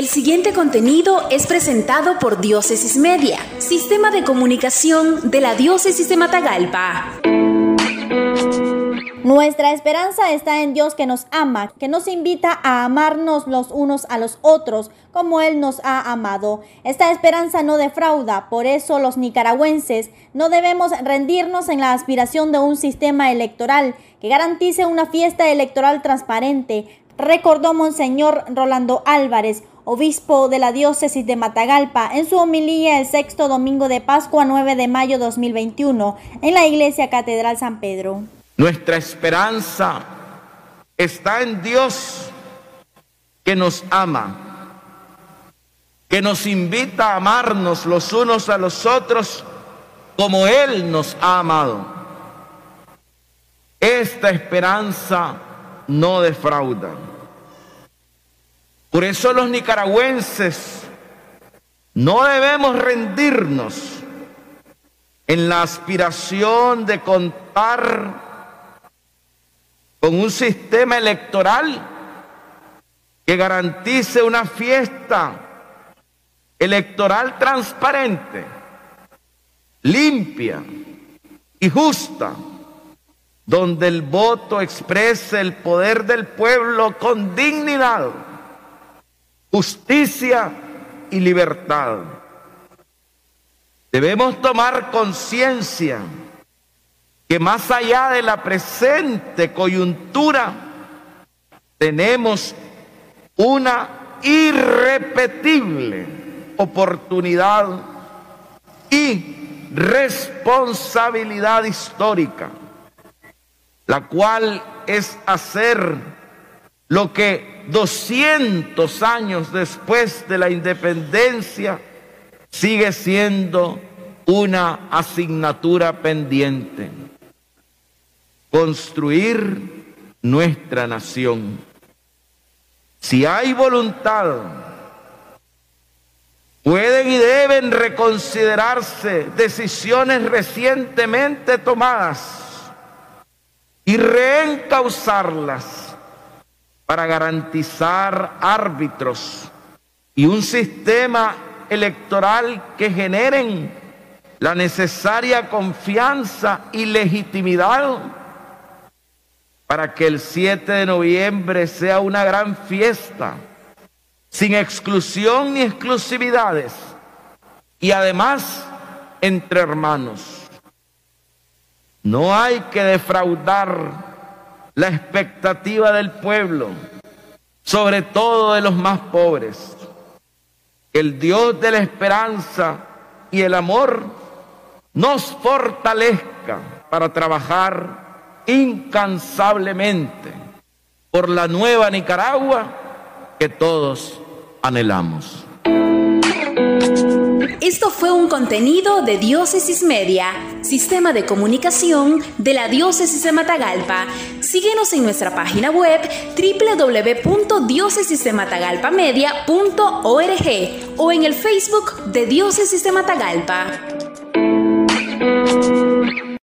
El siguiente contenido es presentado por Diócesis Media, Sistema de Comunicación de la Diócesis de Matagalpa. Nuestra esperanza está en Dios que nos ama, que nos invita a amarnos los unos a los otros como Él nos ha amado. Esta esperanza no defrauda, por eso los nicaragüenses no debemos rendirnos en la aspiración de un sistema electoral que garantice una fiesta electoral transparente, recordó Monseñor Rolando Álvarez, obispo de la diócesis de Matagalpa, en su homilía el sexto domingo de Pascua 9 de mayo 2021 en la iglesia Catedral San Pedro. Nuestra esperanza está en Dios que nos ama, que nos invita a amarnos los unos a los otros como Él nos ha amado. Esta esperanza no defrauda. Por eso los nicaragüenses no debemos rendirnos en la aspiración de contar con un sistema electoral que garantice una fiesta electoral transparente, limpia y justa, donde el voto exprese el poder del pueblo con dignidad, justicia y libertad. Debemos tomar conciencia que más allá de la presente coyuntura, tenemos una irrepetible oportunidad y responsabilidad histórica, la cual es hacer lo que 200 años después de la independencia sigue siendo una asignatura pendiente construir nuestra nación. Si hay voluntad, pueden y deben reconsiderarse decisiones recientemente tomadas y reencauzarlas para garantizar árbitros y un sistema electoral que generen la necesaria confianza y legitimidad para que el 7 de noviembre sea una gran fiesta, sin exclusión ni exclusividades, y además entre hermanos. No hay que defraudar la expectativa del pueblo, sobre todo de los más pobres. El Dios de la esperanza y el amor nos fortalezca para trabajar incansablemente por la nueva Nicaragua que todos anhelamos. Esto fue un contenido de Diócesis Media, sistema de comunicación de la Diócesis de Matagalpa. Síguenos en nuestra página web www.diócesisdematagalpamedia.org o en el Facebook de Diócesis de Matagalpa.